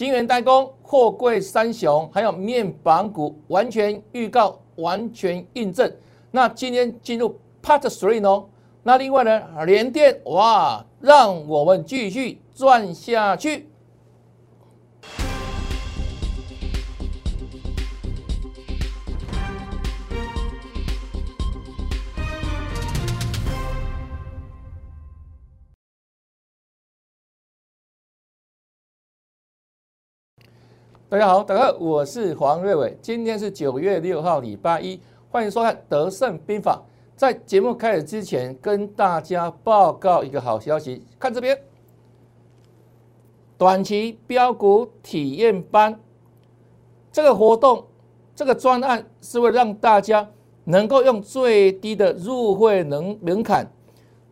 晶圆代工、货柜三雄，还有面板股，完全预告，完全印证。那今天进入 Part Three 哦？那另外呢，联电哇，让我们继续赚下去。大家好，大家好，我是黄瑞伟，今天是九月六号，礼拜一，欢迎收看《德胜兵法》。在节目开始之前，跟大家报告一个好消息，看这边，短期标股体验班这个活动，这个专案是为了让大家能够用最低的入会能门槛，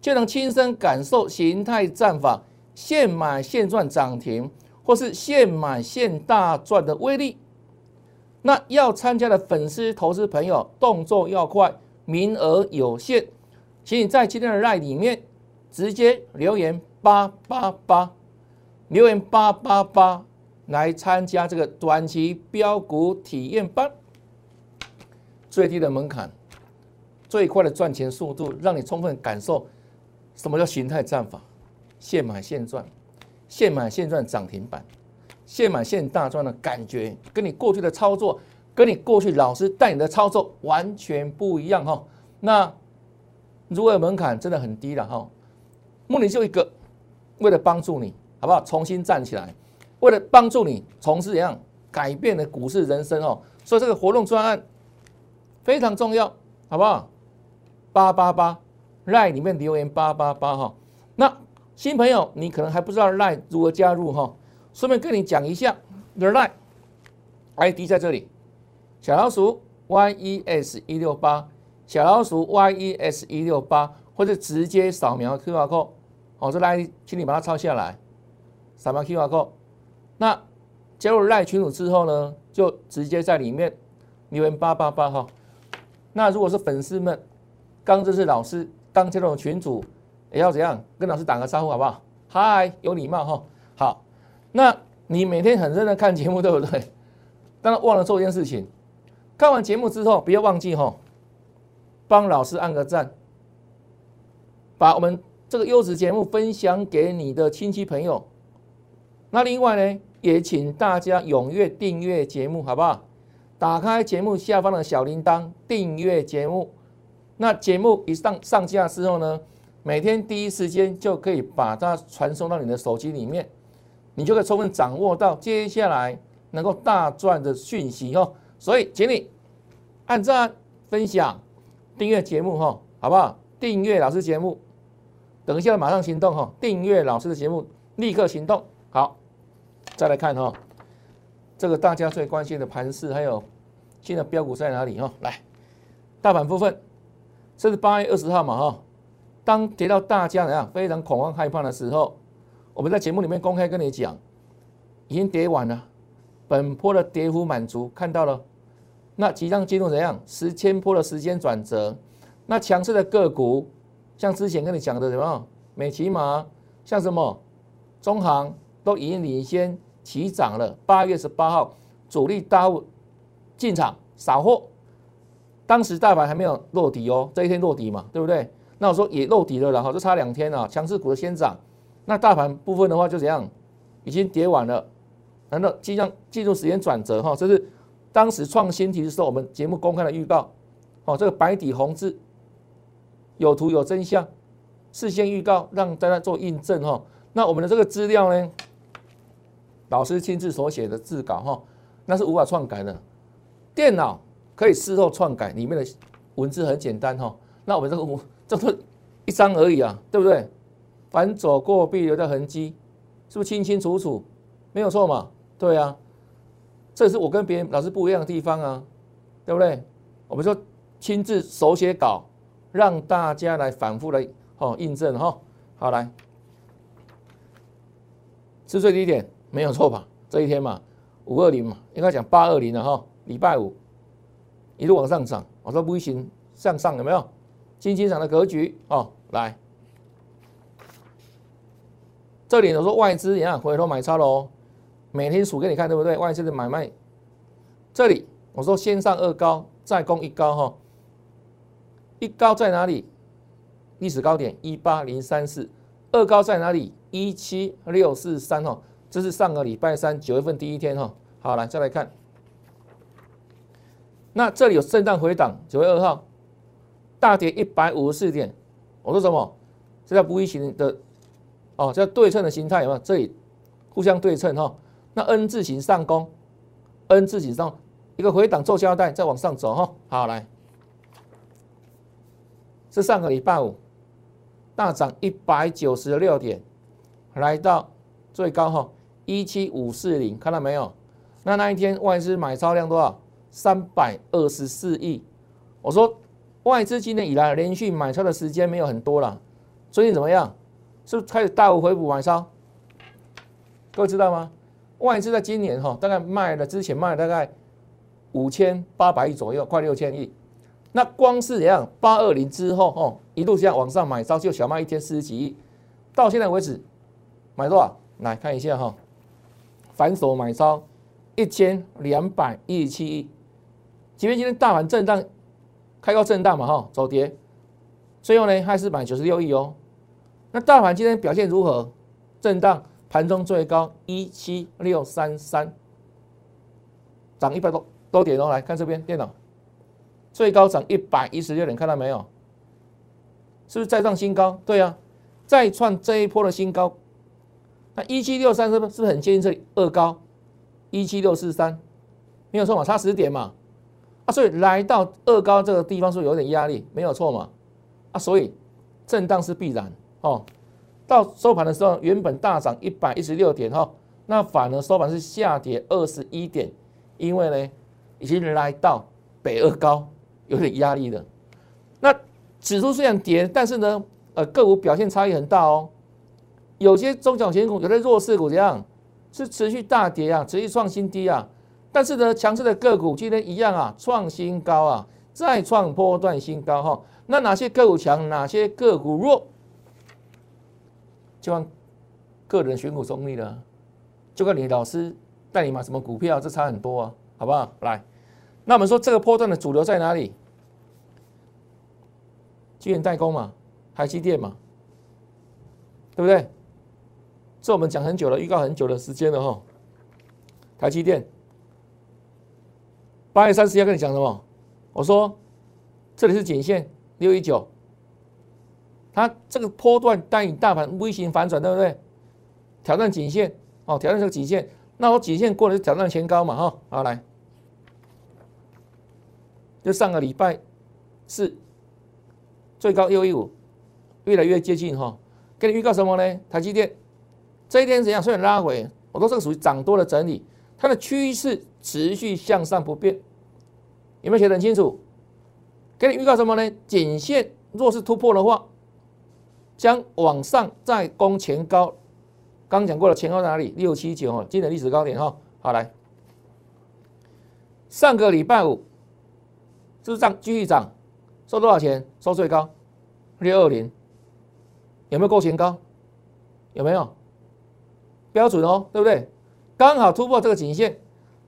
就能亲身感受形态战法，现买现赚涨停。或是现买现大赚的威力，那要参加的粉丝投资朋友动作要快，名额有限，请你在今天的 line 里面直接留言八八八，留言八八八来参加这个短期标股体验班，最低的门槛，最快的赚钱速度，让你充分感受什么叫形态战法，现买现赚。现买现赚涨停板，现买现大赚的感觉，跟你过去的操作，跟你过去老师带你的操作完全不一样哈。那如果门槛真的很低了哈，目的就一个，为了帮助你，好不好？重新站起来，为了帮助你从事怎样改变的股市人生哦。所以这个活动专案非常重要，好不好？八八八，line 里面留言八八八哈，那。新朋友，你可能还不知道 Line 如何加入哈，顺便跟你讲一下，The Line ID 在这里，小老鼠 YES 一六八，小老鼠 YES 一六八，或者直接扫描 QR code，好，这 Line 请你把它抄下来，扫描 QR code。那加入 Line 群组之后呢，就直接在里面留言八八八哈。那如果是粉丝们刚认识老师，刚加入群组。也要怎样跟老师打个招呼好不好？嗨，有礼貌哈。好，那你每天很认真看节目对不对？当然忘了做一件事情，看完节目之后不要忘记哈，帮老师按个赞，把我们这个优质节目分享给你的亲戚朋友。那另外呢，也请大家踊跃订阅节目好不好？打开节目下方的小铃铛，订阅节目。那节目一上上架之后呢？每天第一时间就可以把它传送到你的手机里面，你就可以充分掌握到接下来能够大赚的讯息哦。所以，请你按赞、分享、订阅节目哈，好不好？订阅老师节目，等一下马上行动哈！订阅老师的节目，立刻行动。好，再来看哈，这个大家最关心的盘势，还有新的标股在哪里哈？来，大盘部分，这是八月二十号嘛哈？当跌到大家怎样非常恐慌害怕的时候，我们在节目里面公开跟你讲，已经跌完了，本波的跌幅满足，看到了，那即将进入怎样十千波的时间转折，那强势的个股，像之前跟你讲的什么美骑马，像什么中行都已经领先起涨了。八月十八号主力大户进场扫货，当时大盘还没有落底哦，这一天落底嘛，对不对？那我说也漏底了，然后就差两天了，强势股的先涨，那大盘部分的话就怎样，已经跌完了，难道即将进入时间转折哈？这是当时创新题的时候，我们节目公开的预告，哦，这个白底红字，有图有真相，事先预告让大家做印证哈。那我们的这个资料呢，老师亲自所写的字稿哈，那是无法篡改的，电脑可以事后篡改，里面的文字很简单哈。那我们这个。这不一张而已啊，对不对？凡走过必留的痕迹，是不是清清楚楚？没有错嘛？对啊，这是我跟别人老师不一样的地方啊，对不对？我们说亲自手写稿，让大家来反复来哦印证哈。好来，是最低点没有错吧？这一天嘛，五二零嘛，应该讲八二零了哈。礼拜五一路往上涨，我说微型向上有没有？金金涨的格局哦，来，这里我说外资也想回头买超喽，每天数给你看，对不对？外资的买卖，这里我说先上二高，再攻一高哈。一高在哪里？历史高点一八零三四。二高在哪里？一七六四三哈。这是上个礼拜三九月份第一天哈。好，来再来看。那这里有震荡回档，九月二号大跌一百五十四点。我说什么？这叫不一型的哦，叫对称的形态有没有？这里互相对称哈。那 N 字形上攻，N 字形上一个回档做交代，再往上走哈。好，来，是上个礼拜五大涨一百九十六点，来到最高哈一七五四零，看到没有？那那一天外资买超量多少？三百二十四亿。我说外资今年以来连续买超的时间没有很多了，最近怎么样？是不是开始大幅回补买超？各位知道吗？外资在今年哈，大概卖了之前卖了大概五千八百亿左右，快六千亿。那光是怎样八二零之后哦，一路这样往上买超，就小卖一天四十几亿，到现在为止买多少？来看一下哈，反手买超一千两百一十七亿。即便今天大盘震荡，开高震荡嘛哈，走跌，最后呢还是买九十六亿哦。那大盘今天表现如何？震荡。盘中最高一七六三三，涨一百多多点哦。来看这边电脑，最高涨一百一十六点，看到没有？是不是再创新高？对啊，再创这一波的新高。那一七六三是不是是不是很接近这里二高？一七六四三，没有错嘛，差十点嘛。啊，所以来到二高这个地方是有点压力，没有错嘛。啊，所以震荡是必然哦。到收盘的时候，原本大涨一百一十六点哈，那反而收盘是下跌二十一点，因为呢已经来到北二高，有点压力了。那指数虽然跌，但是呢，呃，个股表现差异很大哦。有些中小型股，有些弱势股怎样？是持续大跌啊，持续创新低啊。但是呢，强势的个股今天一样啊，创新高啊，再创波段新高哈。那哪些个股强？哪些个股弱？就看个人选股功力了，就看你老师带你买什么股票，这差很多啊，好不好？来，那我们说这个波段的主流在哪里？基源代工嘛，台积电嘛，对不对？这我们讲很久了，预告很久的时间了哈。台积电八月三十要跟你讲什么？我说这里是颈线六一九。它这个波段带你大盘微型反转，对不对？挑战颈线哦，挑战这个颈线。那我颈线过了就挑战前高嘛，哈。好来，就上个礼拜是最高六一五，越来越接近哈。给你预告什么呢？台积电这一天怎样？虽然拉回，我说这个属于涨多的整理，它的趋势持续向上不变。有没有写得很清楚？给你预告什么呢？颈线若是突破的话。将往上再攻前高，刚讲过了，前高在哪里？六七九哦，今年历史高点哈。好来，上个礼拜五是不是涨继续涨？收多少钱？收最高六二零，有没有够前高？有没有？标准哦，对不对？刚好突破这个颈线，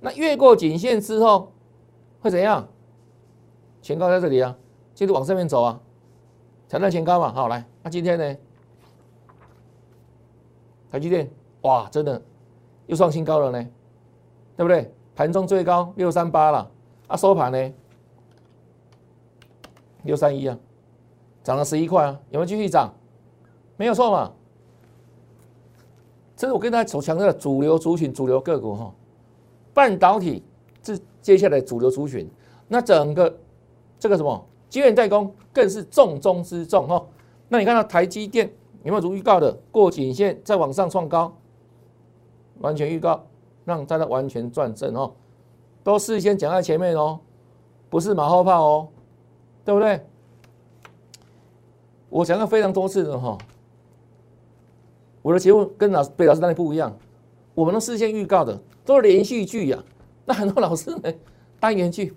那越过颈线之后会怎样？前高在这里啊，接着往上面走啊。挑战前高嘛，好来，那今天呢？台积电哇，真的又创新高了呢，对不对？盘中最高六三八了，啊，收盘呢六三一啊，涨了十一块啊，有没有继续涨？没有错嘛，这是我跟大家所强调的主流族群、主流个股哈，半导体是接下来主流族群，那整个这个什么？基源代工更是重中之重哈。那你看到台积电有没有如预告的过颈线再往上创高？完全预告，让大家完全转正哦。都事先讲在前面哦，不是马后炮哦，对不对？我讲了非常多次的哈。我的节目跟老贝老师那里不一样，我们的事先预告的都是连续剧呀。那很多老师呢单元剧。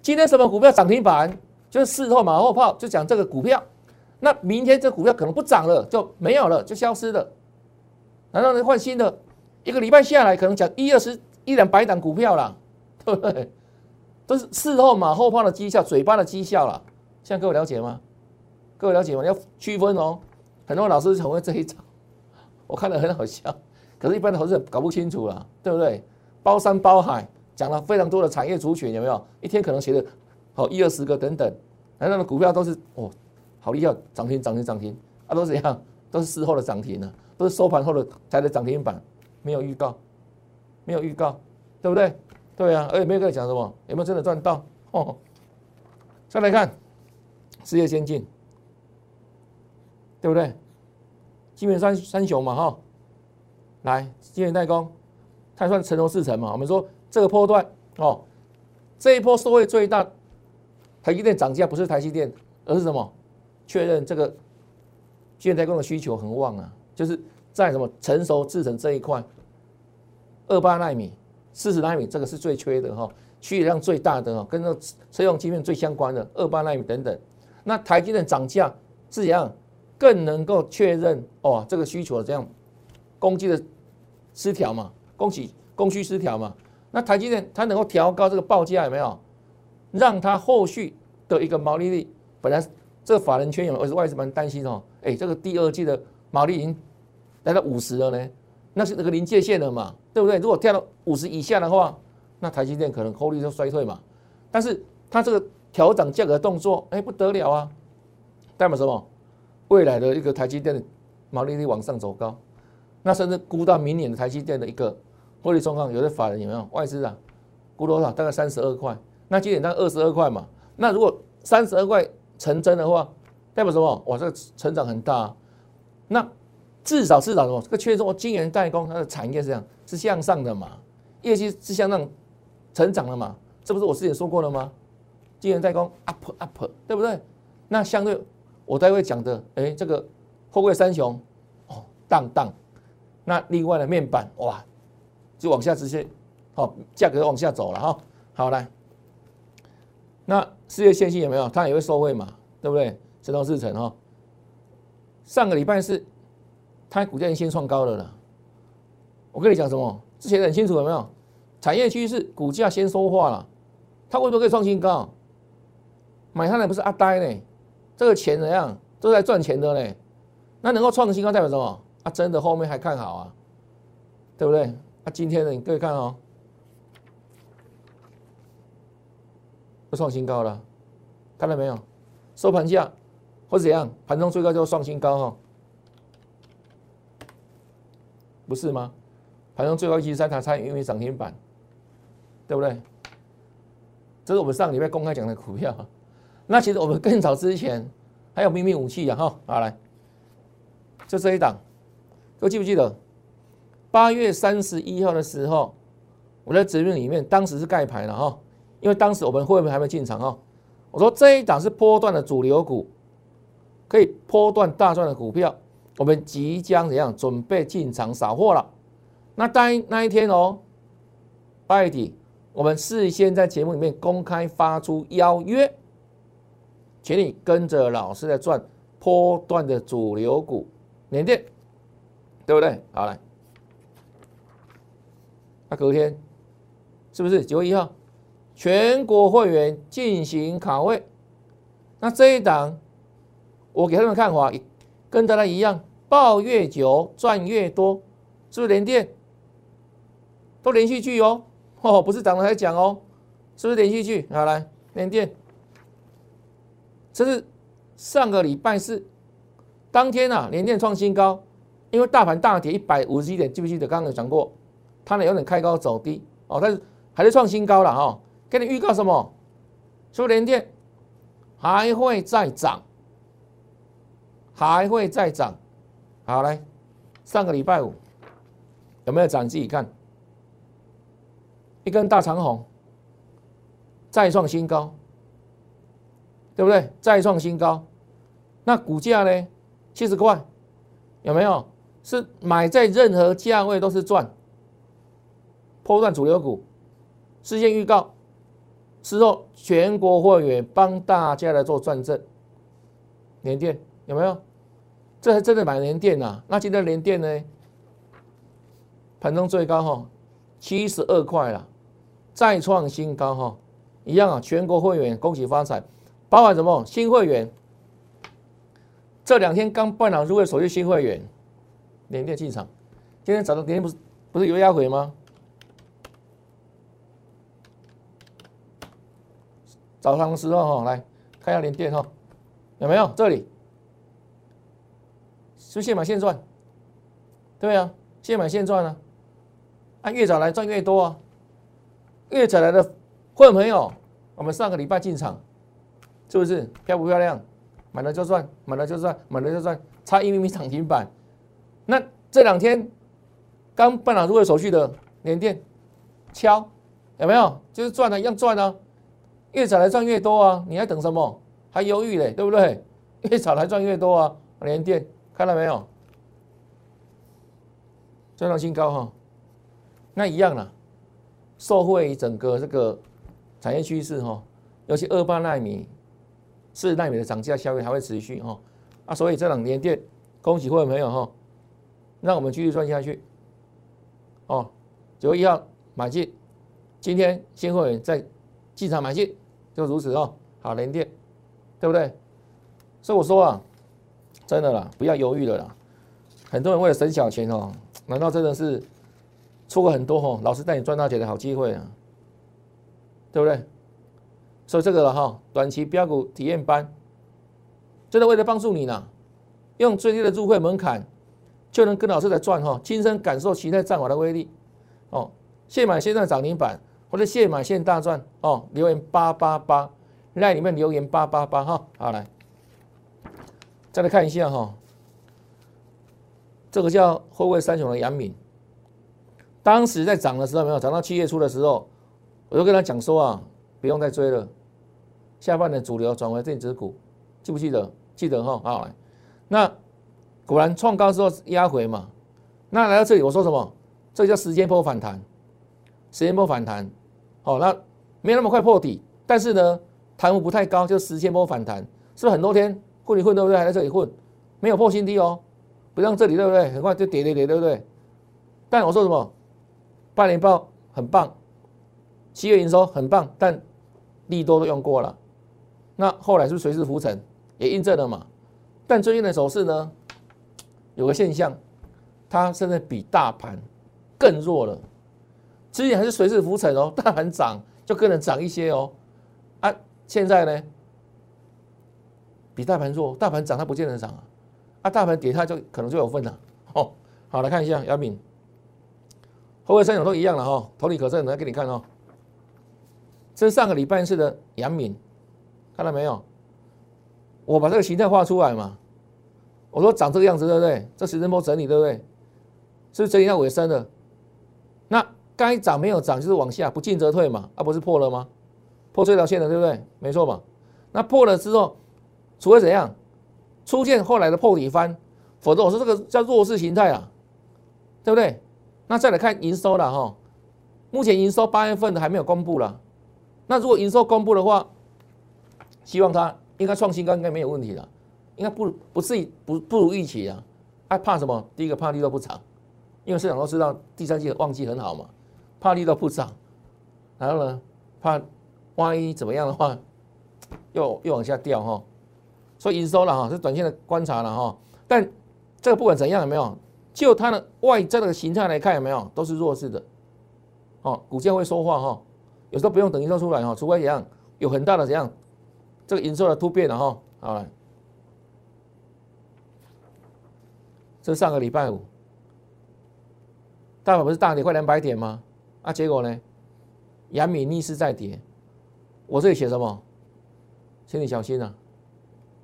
今天什么股票涨停板？就是事后马后炮，就讲这个股票。那明天这股票可能不涨了，就没有了，就消失了。难道能换新的？一个礼拜下来，可能讲一二十一两百档股票啦，对不对？都是事后马后炮的绩效，嘴巴的绩效啦。现在各位了解吗？各位了解吗？要区分哦。很多老师很会这一招，我看了很好笑。可是，一般投资者搞不清楚了，对不对？包山包海，讲了非常多的产业族群，有没有？一天可能写的好一二十个等等，那那个股票都是哦，好厉害，涨停涨停涨停啊，都是怎样？都是事后的涨停呢，都是收盘后的才的涨停板，没有预告，没有预告，对不对？对啊，而且没有跟你讲什么，有没有真的赚到？哦，再来看世界先进，对不对？基本三三雄嘛，哈。来，晶圆代工，它算成熟四成嘛？我们说这个波段哦，这一波收益最大，台积电涨价不是台积电，而是什么？确认这个晶圆代工的需求很旺啊，就是在什么成熟制程这一块，二八纳米、四十纳米这个是最缺的哈，需求量最大的哈，跟那车用芯片最相关的二八纳米等等。那台积电涨价是怎样？更能够确认哦，这个需求这样供给的。失调嘛，供给供需失调嘛，那台积电它能够调高这个报价有没有？让它后续的一个毛利率，本来这个法人圈有，而是外资蛮担心哦，哎，这个第二季的毛利已经来到五十了呢，那是那个临界线了嘛，对不对？如果跳到五十以下的话，那台积电可能获利就衰退嘛。但是它这个调整价格动作，哎，不得了啊，代表什么？未来的一个台积电的毛利率往上走高。那甚至估到明年的台积电的一个获利状况，有的法人有没有外资啊？估多少？大概三十二块。那今年大概二十二块嘛。那如果三十二块成真的话，代表什么？哇，这个成长很大。那至少至少什么？这个确认说，晶圆代工它的产业是这样，是向上的嘛？业绩是向上成长的嘛？这不是我之前说过了吗？晶圆代工 up up，对不对？那相对我待会讲的，哎，这个货柜三雄哦，荡荡。那另外的面板哇，就往下直接，好，价格往下走了哈。好来，那世界线性有没有？它也会收惠嘛，对不对？成龙四成哈。上个礼拜是，它股价已经先创高了了。我跟你讲什么？之前很清楚有没有？产业趋势，股价先说话了。它为什么可以创新高？买它的不是阿呆呢？这个钱怎样？都在赚钱的嘞。那能够创新高代表什么？啊，真的后面还看好啊，对不对？啊，今天呢，你各位看哦，又创新高了，看到没有？收盘价或者怎样，盘中最高就创新高哈，不是吗？盘中最高一十三，它差因为涨停板，对不对？这是我们上礼拜公开讲的股票。那其实我们更早之前还有秘密武器呀哈，好来，就这一档。都记不记得八月三十一号的时候，我在直面里面，当时是盖牌了哈，因为当时我们会不会还没进场哈？我说这一档是波段的主流股，可以波段大赚的股票，我们即将怎样准备进场扫货了？那当那一天哦，八月底，我们事先在节目里面公开发出邀约，请你跟着老师在赚波段的主流股，缅甸。对不对？好来，那隔天是不是九月一号，全国会员进行卡位？那这一档，我给他们看法，跟大家一样，抱越久赚越多，是不是连电？都连续剧哦，哦，不是涨了才讲哦，是不是连续剧？好来，连电，这是上个礼拜四当天啊，连电创新高。因为大盘大跌一百五十一点，记不记得刚刚有讲过，它呢有点开高走低哦，但是还是创新高了哈。给你预告什么？说联电还会再涨，还会再涨。好来，上个礼拜五有没有涨？自己看，一根大长红，再创新高，对不对？再创新高，那股价呢？七十块，有没有？是买在任何价位都是赚，破断主流股，事先预告，之后全国会员帮大家来做转正，联电有没有？这还真的买联电呐？那今天联电呢？盘中最高哈七十二块了，再创新高哈，一样啊！全国会员恭喜发财，包含什么？新会员？这两天刚办了入会手续新会员，连电进场，今天早上连天不是不是有压回吗？早上的时候哈，来看一下连电哈，有没有？这里。是现买现赚，对啊，现买现赚啊，按越早来赚越多啊，越早来的会员朋友，我们上个礼拜进场，是不是漂不漂亮？买了就赚，买了就赚，买了就赚，差一厘米涨停板。那这两天刚办好入会手续的连电敲有没有？就是赚了一样赚啊。越早来赚越多啊！你还等什么？还犹豫嘞，对不对？越早来赚越多啊！连电看到没有？赚到新高哈，那一样了。受惠整个这个产业趋势哈，尤其二八纳米、四纳米的涨价效应还会持续哈啊！所以这两年电，恭喜会员朋友哈，让我们继续赚下去哦。九月一号买进，今天新会员在机场买进。就如此哦，好连电，对不对？所以我说啊，真的啦，不要犹豫了啦。很多人为了省小钱哦，难道真的是错过很多哦？老师带你赚大钱的好机会啊，对不对？所以这个了哈，短期标股体验班，真的为了帮助你呢，用最低的入会门槛就能跟老师来赚哈，亲身感受其他战法的威力哦。现买现在涨停板。或者现买现大赚哦，留言八八八，在里面留言八八八哈，好来，再来看一下哈，这个叫后卫三雄的杨敏，当时在涨的时候没有涨到七月初的时候，我就跟他讲说啊，不用再追了，下半年主流转为电子股，记不记得？记得哈，好来，那果然创高之后压回嘛，那来到这里我说什么？这叫时间波反弹，时间波反弹。好，那没那么快破底，但是呢，弹幅不太高，就时间波反弹，是不是很多天混一混，对不对？还在这里混，没有破新低哦，不像这里，对不对？很快就跌跌跌，对不对？但我说什么？半年报很棒，七月营收很棒，但利多都用过了，那后来是不是随势浮沉，也印证了嘛？但最近的走势呢，有个现象，它甚至比大盘更弱了。之前还是随势浮沉哦，大盘涨就跟着涨一些哦，啊，现在呢比大盘弱，大盘涨它不见得涨啊，啊，大盘跌它就可能就有份了哦。好，来看一下杨敏，后卫三角都一样了哈，同理可证，来给你看哦。这是上个礼拜四的杨敏，看到没有？我把这个形态画出来嘛，我说长这个样子对不对？这时针波整理对不对？是不是整理到尾声了？那。该涨没有涨，就是往下不进则退嘛，啊不是破了吗？破这条线了，对不对？没错嘛。那破了之后，除非怎样出现后来的破底翻，否则我说这个叫弱势形态啊，对不对？那再来看营收了哈，目前营收八月份的还没有公布了。那如果营收公布的话，希望它应该创新高，应该没有问题的，应该不不至于不不如预期啊。还怕什么？第一个怕利都不涨，因为市场都知道第三季旺季很好嘛。怕力都不涨，然后呢，怕万一怎么样的话，又又往下掉哈，所以营收了哈，是短线的观察了哈。但这个不管怎样有没有，就它的外在的形态来看有没有，都是弱势的。哦，股价会说话哈，有时候不用等营收出来哈，除非怎样有很大的怎样这个营收的突变了哈。好了，这上个礼拜五，大盘不是大跌快两百点吗？啊，结果呢？阳明逆势再跌，我这里写什么？请你小心啊，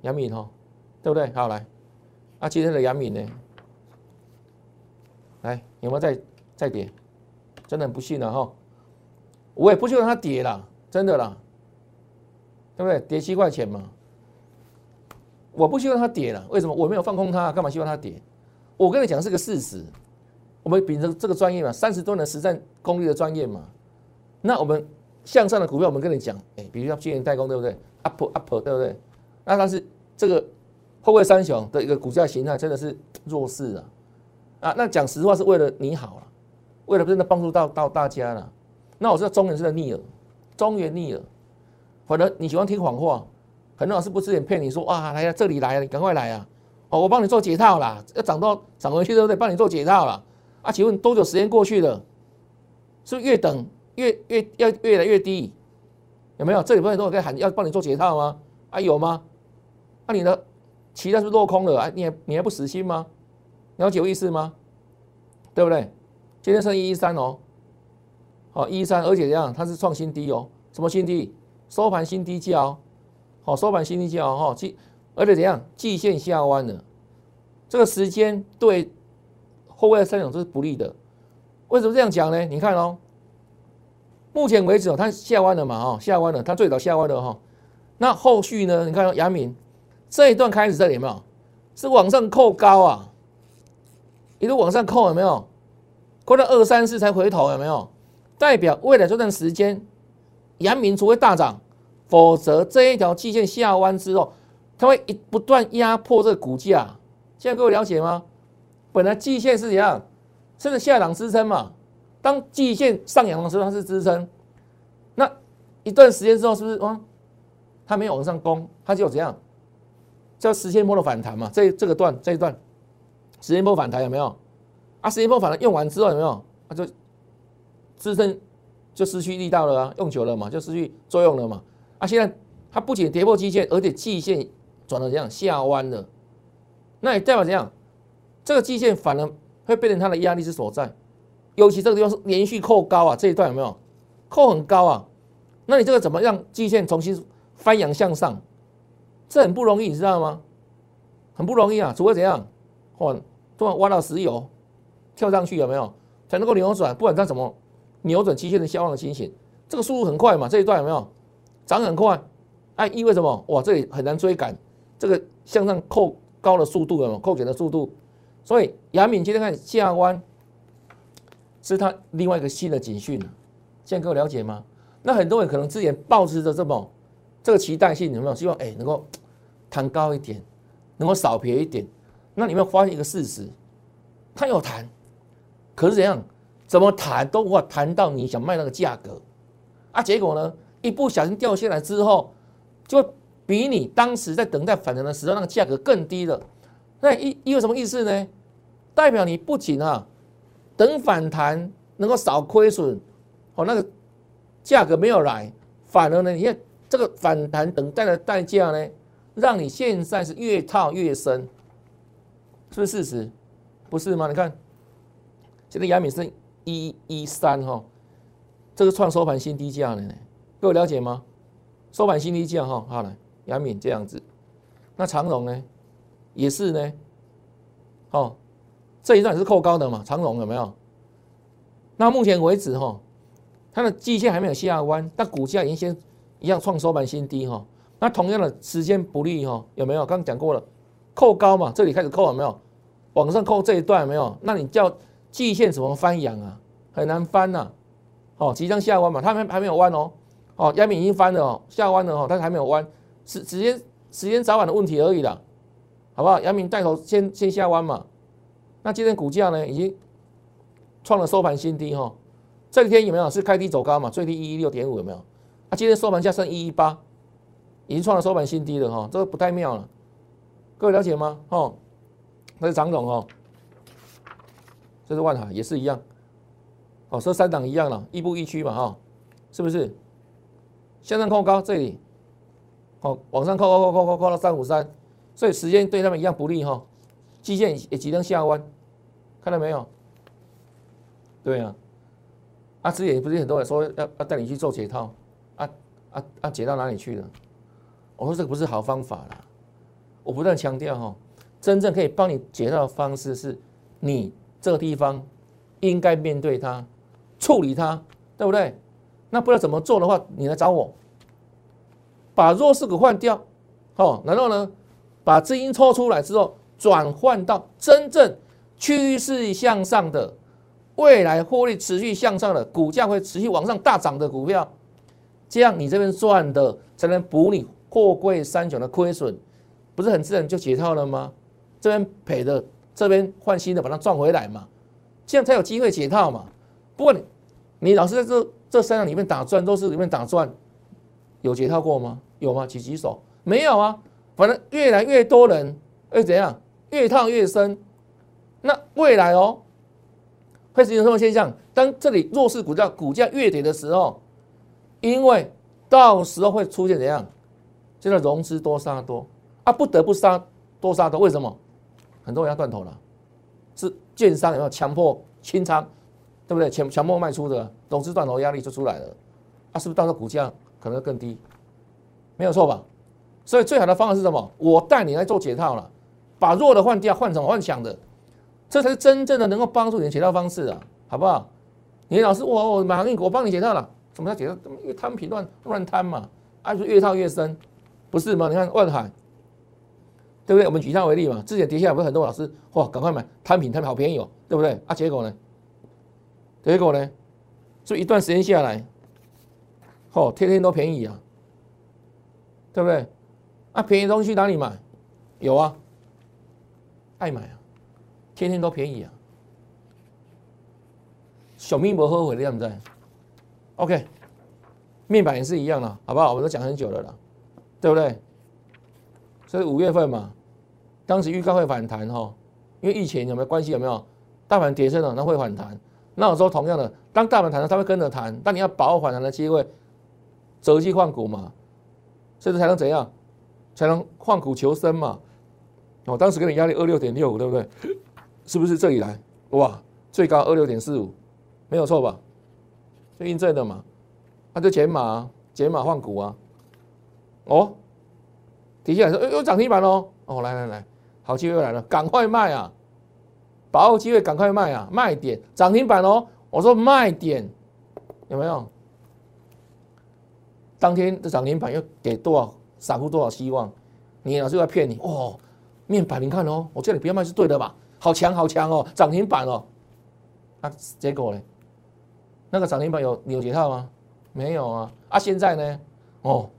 阳明哈，对不对？好来，啊，今天的阳明呢？来，有没有再再跌？真的很不幸了哈，我也不希望它跌了，真的啦，对不对？跌七块钱嘛，我不希望它跌了，为什么？我没有放空它，干嘛希望它跌？我跟你讲是个事实。我们秉承这个专业嘛，三十多年实战功力的专业嘛，那我们向上的股票，我们跟你讲，哎，比如像晶圆代工，对不对？up up，对不对？那它是这个后卫三雄的一个股价形态，真的是弱势啊！啊，那讲实话是为了你好了，为了真的帮助到到大家了。那我知道中原是在逆了，中原逆了。可能你喜欢听谎话，很多老师不知点骗你说啊，来呀，这里来了，你赶快来啊！哦，我帮你做解套啦，要涨到涨回去都得？帮你做解套了。啊，请问多久时间过去了？是不是越等越越要越来越低？有没有？这里不是都可以喊要帮你做解套吗？啊，有吗？那你的期待是不是落空了？啊，你还你还不死心吗？了解我意思吗？对不对？今天剩一一三哦，好一一三，而且这样它是创新低哦，什么新低？收盘新低价哦，好收盘新低价哦，季而且怎样？季线下弯了，这个时间对后位的三种都是不利的。为什么这样讲呢？你看哦，目前为止哦，它下弯了嘛，哦下弯了，它最早下弯了哈。那后续呢？你看杨敏这一段开始这里有没有？是往上扣高啊，一路往上扣有没有？扣到二三四才回头有没有？代表未来这段时间。阳明除非大涨，否则这一条季线下弯之后，它会一不断压迫这个股价。现在各位了解吗？本来季线是怎样？是下档支撑嘛？当季线上扬的时候，它是支撑。那一段时间之后，是不是啊？它没有往上攻，它就怎样？叫时间波的反弹嘛？这这个段这一段时间波反弹有没有？啊，时间波反弹用完之后有没有？它就支撑。就失去力道了啊，用久了嘛，就失去作用了嘛。啊，现在它不仅跌破季线，而且季线转了这样下弯了，那也代表怎样？这个季线反而会变成它的压力之所在。尤其这个地方是连续扣高啊，这一段有没有扣很高啊？那你这个怎么让季线重新翻扬向上？这很不容易，你知道吗？很不容易啊，除非怎样？哇，突然挖到石油跳上去有没有才能够扭转？不管它怎么。扭转期限的下方的情形，这个速度很快嘛？这一段有没有涨很快？哎，意味什么？哇，这里很难追赶这个向上扣高的速度有扣减的速度。所以杨敏今天看下弯，是它另外一个新的警讯现在各位了解吗？那很多人可能之前抱持着这么这个期待性，有没有希望？哎，能够弹高一点，能够少撇一点。那你们发现一个事实，它有弹，可是怎样？怎么谈都无法谈到你想卖那个价格啊！结果呢，一不小心掉下来之后，就比你当时在等待反弹的时候那个价格更低了。那意意味什么意思呢？代表你不仅啊等反弹能够少亏损，哦那个价格没有来，反而呢，你看这个反弹等待的代价呢，让你现在是越套越深，是不是事实？不是吗？你看现在亚米森。一一三哈，这个创收盘新低价了呢，各位了解吗？收盘新低价哈，好了，杨敏这样子，那长荣呢，也是呢，哦，这一段是扣高的嘛，长荣有没有？那目前为止哈，它的季线还没有下弯，但股价已经先一样创收盘新低哈。那同样的时间不利哈，有没有？刚刚讲过了，扣高嘛，这里开始扣有没有？往上扣这一段有没有？那你叫。季线怎么翻阳啊？很难翻呐！哦，即将下弯嘛，它还还没有弯哦。哦，亚米已经翻了哦，下弯了哦，但是还没有弯，时时间时间早晚的问题而已啦，好不好？亚米带头先先下弯嘛。那今天股价呢，已经创了收盘新低哈。这几天有没有是开低走高嘛？最低一一六点五有没有？啊，今天收盘价剩一一八，已经创了收盘新低了哈，这个不太妙了。各位了解吗？哦，那是长总哦。这是万海也是一样，哦，说三档一样了，亦步亦趋嘛，哈，是不是？向上扣高这里，哦，往上扣扣扣扣扣扣到三五三，所以时间对他们一样不利哈，基线也即将下弯，看到没有？对啊，啊，之前不是很多人说要要带你去做解套，啊啊啊，解到哪里去了？我说这个不是好方法啦，我不断强调哈，真正可以帮你解套的方式是你。这个地方应该面对它，处理它，对不对？那不知道怎么做的话，你来找我，把弱势股换掉，哦，然后呢，把资金抽出来之后，转换到真正趋势向上的、未来获利持续向上的、股价会持续往上大涨的股票，这样你这边赚的才能补你货柜三雄的亏损，不是很自然就解套了吗？这边赔的。这边换新的，把它赚回来嘛，这样才有机会解套嘛。不过你你老是在这这三档里面打转，都是里面打转，有解套过吗？有吗？举举手，没有啊。反正越来越多人会怎样？越套越深。那未来哦，会出现什么现象？当这里弱势股价股价越跌的时候，因为到时候会出现怎样？叫做融资多杀多啊，不得不杀多杀多。为什么？很多人要断头了，是券商有没有强迫清仓，对不对？强强迫卖出的融资断头压力就出来了。啊，是不是到时候股价可能更低？没有错吧？所以最好的方法是什么？我带你来做解套了，把弱的换掉，换成换强的。这才是真正的能够帮助你的解套方式啊，好不好？你老师，我我马上我帮你解套了，什么叫解套？因为贪皮乱乱贪嘛，啊，就越套越深，不是吗？你看万海，对不对？我们举它为例嘛，之前跌下来不是很多老师哇，赶快买摊品摊平好便宜哦，对不对？啊，结果呢？结果呢？就一段时间下来，哦，天天都便宜啊，对不对？啊，便宜东西哪里买？有啊，爱买啊。天天都便宜啊！小命不后悔的样子，OK，面板也是一样的，好不好？我们都讲很久了啦，对不对？所以五月份嘛，当时预告会反弹哈，因为疫情有没有关系？有没有？大盘跌升了，那会反弹。那我说同样的，当大盘弹了，它会跟着弹，但你要把握反弹的机会，择机换股嘛，甚至才能怎样？才能换股求生嘛。我当时给你压力二六点六五，对不对？是不是这里来？哇，最高二六点四五，没有错吧？就印证的嘛，那就减码，减码换股啊。哦，底下说又涨停板喽。哦，来来来，好机会来了，赶快卖啊！把握机会，赶快卖啊！卖点涨停板哦。我说卖点有没有？当天的涨停板又给多少散户多少希望？你老是在骗你哦。面板你看哦，我叫你不要卖是对的吧？好强好强哦，涨停板哦，那结果呢？那个涨停板有有解套吗？没有啊，啊现在呢？哦，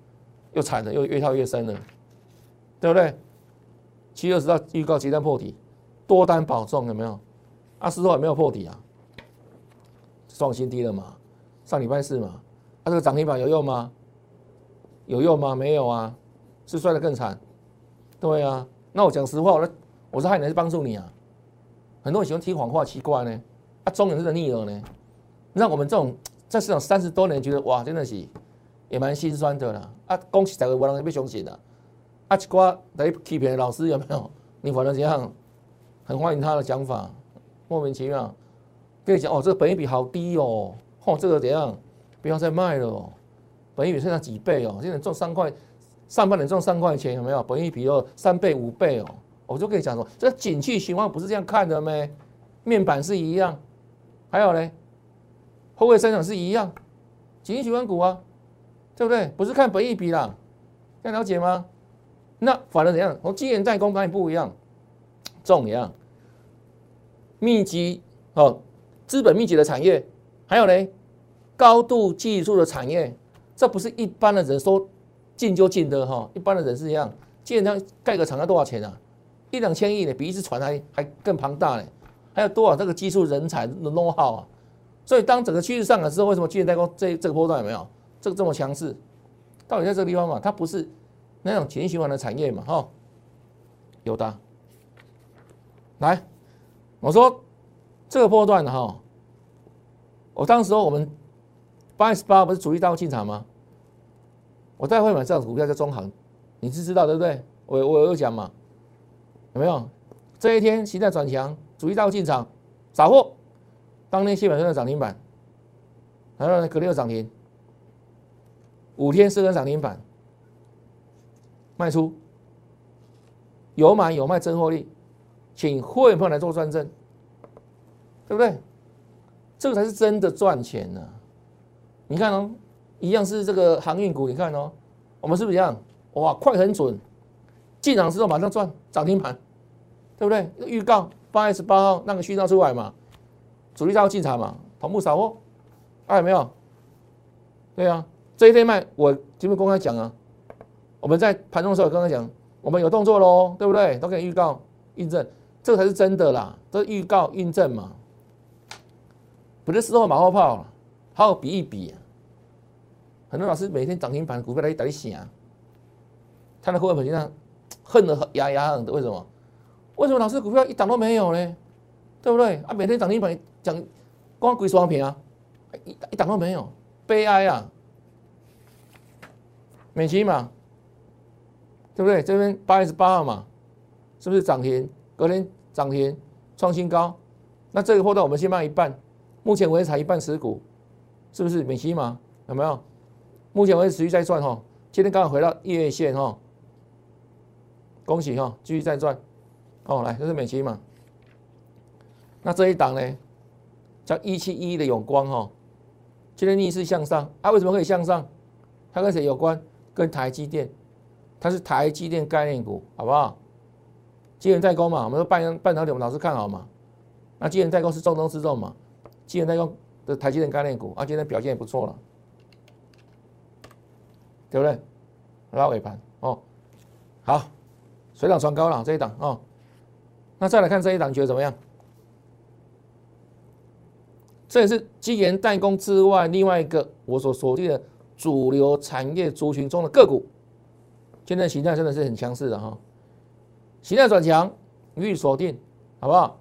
又惨了，又越套越深了，对不对？七月二十号预告即将破底，多单保重有没有？啊，事后也没有破底啊，创新低了嘛？上礼拜四嘛？啊，这个涨停板有用吗？有用吗？没有啊，是摔得更惨。对啊，那我讲实话，我我是害你还是帮助你啊？很多人喜欢听谎话，奇怪呢？啊，中人是逆耳呢？让我们这种在市场三十多年，觉得哇，真的是也蛮心酸的啦。啊，恭喜大家，我让你被凶险了。啊，奇怪，来欺骗老师有没有？你反正怎样？很欢迎他的讲法，莫名其妙跟你讲哦，这个本益比好低哦，哦，这个怎样？不要再卖了哦，本益比现在几倍哦？现在赚三块，上半年赚三块钱有没有？本益比哦，三倍五倍哦。我就跟你讲说，这景气循环不是这样看的没？面板是一样，还有呢，后位生长是一样，景气循环股啊，对不对？不是看本益比啦，要了解吗？那反而怎样？从晶圆代工方面不一样，重一样，密集哦，资本密集的产业，还有呢，高度技术的产业，这不是一般的人说进就进的哈，一般的人是一样，基本上盖个厂要多少钱啊？一两千亿呢，比一只船还还更庞大呢，还有多少这个技术人才的 know how 啊？所以当整个趋势上来之后，为什么晶圆代工这这个波段有没有这个这么强势？到底在这个地方嘛？它不是那种全循环的产业嘛？哈，有的。来，我说这个波段的哈，我当时我们八十八不是主力大户进场吗？我待会买这样股票叫中行，你是知道对不对？我我有讲嘛？有没有这一天形态转强，主力大户进场撒货，当天基本上的涨停板，然后呢，隔天又涨停，五天四根涨停板，卖出，有买有卖真获利，请会员朋友来做转正，对不对？这个才是真的赚钱呢。你看哦，一样是这个航运股，你看哦，我们是不是一样？哇，快很准。进场之后马上赚涨停盘，对不对？预告八月十八号那个讯号出来嘛，主力要进场嘛，同步扫货，看有没有？对啊，这一天卖我节目公开讲啊，我们在盘中的时候刚刚讲，我们有动作喽，对不对？都可以预告印证，这个才是真的啦，这预告印证嘛，不是事后马后炮，好好比一比啊。很多老师每天涨停板股票来打你醒啊，他的会员朋友恨得牙牙痒的，为什么？为什么老师股票一档都没有呢？对不对？啊，每天涨停板讲光鬼双平啊，一一档都没有，悲哀啊！美琪嘛，对不对？这边八月十八号嘛，是不是涨停？隔天涨停创新高，那这个货段我们先卖一半，目前为止才一半持股，是不是美琪嘛？有没有？目前为止持续在赚哈，今天刚好回到月线哈，恭喜哈，继续在赚，哦，来这是美琪嘛，那这一档呢，叫一七一的永光哈，今天逆势向上，它为什么可以向上？它跟谁有关？跟台积电，它是台积电概念股，好不好？基源代工嘛，我们说半半导体，我们老是看好嘛，那基源代工是重中之重嘛，基源代工的台积电概念股，啊，今天表现也不错了。对不对？拉尾盘哦，好，水涨船高了这一档哦。那再来看这一档，觉得怎么样？这也是基研代工之外另外一个我所锁定的主流产业族群中的个股。现在形态真的是很强势的哈，形态转强予以锁定，好不好？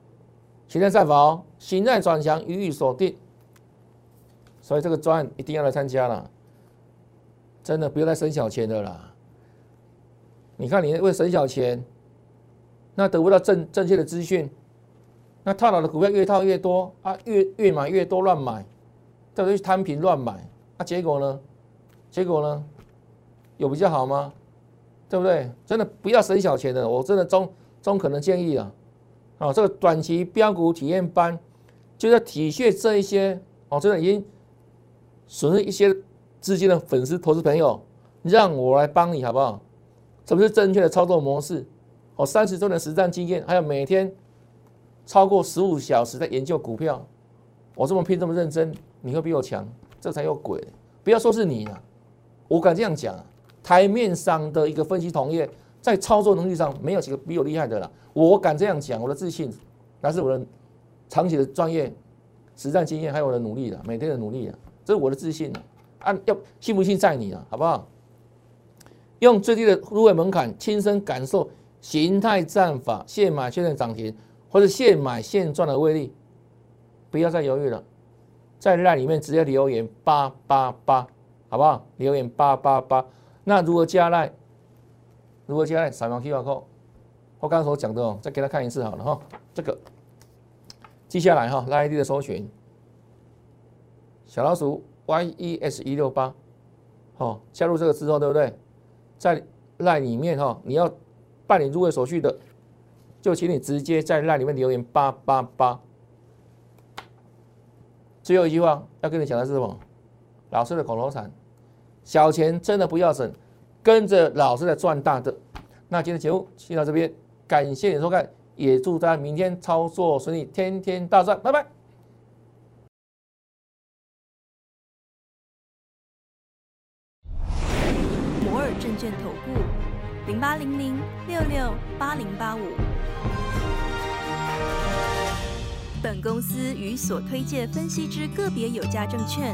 形态再否，形态转强予以锁定，所以这个专一定要来参加了。真的不要再省小钱的啦！你看，你为省小钱，那得不到正正确的资讯，那套牢的股票越套越多啊，越越买越多，乱买，对不对？摊平乱买，那结果呢？结果呢？有比较好吗？对不对？真的不要省小钱的，我真的中中可能建议啊，啊，这个短期标股体验班，就在体恤这一些哦，真的已经损失一些。资金的粉丝、投资朋友，让我来帮你好不好？什么是正确的操作模式？哦，三十周年实战经验，还有每天超过十五小时在研究股票，我这么拼这么认真，你会比我强？这才有鬼！不要说是你了，我敢这样讲，台面上的一个分析同业，在操作能力上没有几个比我厉害的了。我敢这样讲，我的自信，那是我的长期的专业实战经验，还有我的努力的每天的努力的，这是我的自信啊。按要信不信在你了，好不好？用最低的入位门槛，亲身感受形态战法，现买现在涨停，或者现买现赚的威力，不要再犹豫了，在那里面直接留言八八八，好不好？留言八八八。那如何加赖？如何加赖？扫描 QR code。我刚刚所讲的哦，再给他看一次好了哈。这个记下来哈，赖 ID 的搜寻，小老鼠。Y E S 一六八，好，加入这个之后，对不对？在赖里面哈，你要办理入会手续的，就请你直接在赖里面留言八八八。最后一句话要跟你讲的是什么？老师的口头禅：小钱真的不要省，跟着老师来赚大的。那今天节目先到这边，感谢你收看，也祝大家明天操作顺利，天天大赚，拜拜。摩尔证券投顾零八零零六六八零八五。本公司与所推介分析之个别有价证券